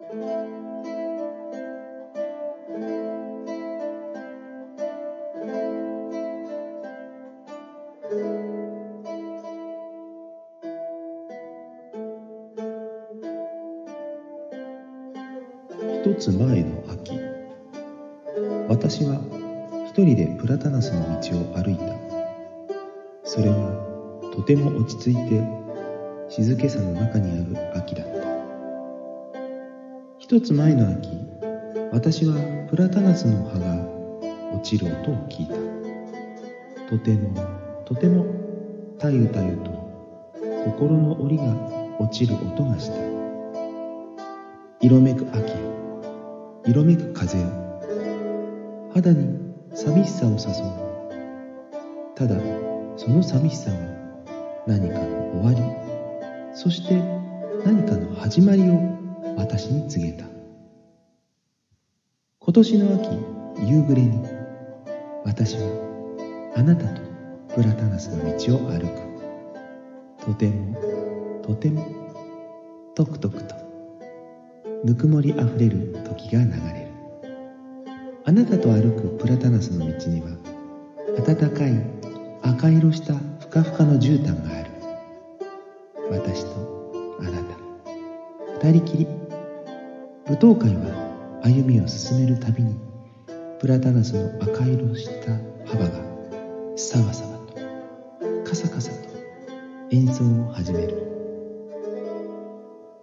一つ前の秋。私は一人でプラタナスの道を歩いた。それはとても落ち着いて静けさの中にある秋だった。一つ前の秋私はプラタナスの葉が落ちる音を聞いた。とてもとてもたゆたゆと心の檻が落ちる音がした。色めく秋色めく風よ肌に寂しさを誘う。ただその寂しさは何かの終わりそして何かの始まりを私に告げた。今年の秋夕暮れに私はあなたとプラタナスの道を歩く。とてもとてもとくとくとぬくもりあふれる時が流れる。あなたと歩くプラタナスの道には暖かい赤色したふかふかの絨毯がある。私とあなた二人きり。舞踏会は歩みを進めるたびにプラタナスの赤色した幅がさわさわとカサカサと演奏を始める。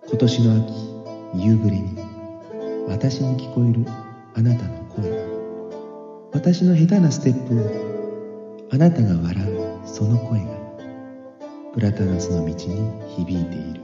今年の秋夕暮れに私に聞こえるあなたの声。私の下手なステップをあなたが笑うその声がプラタナスの道に響いている。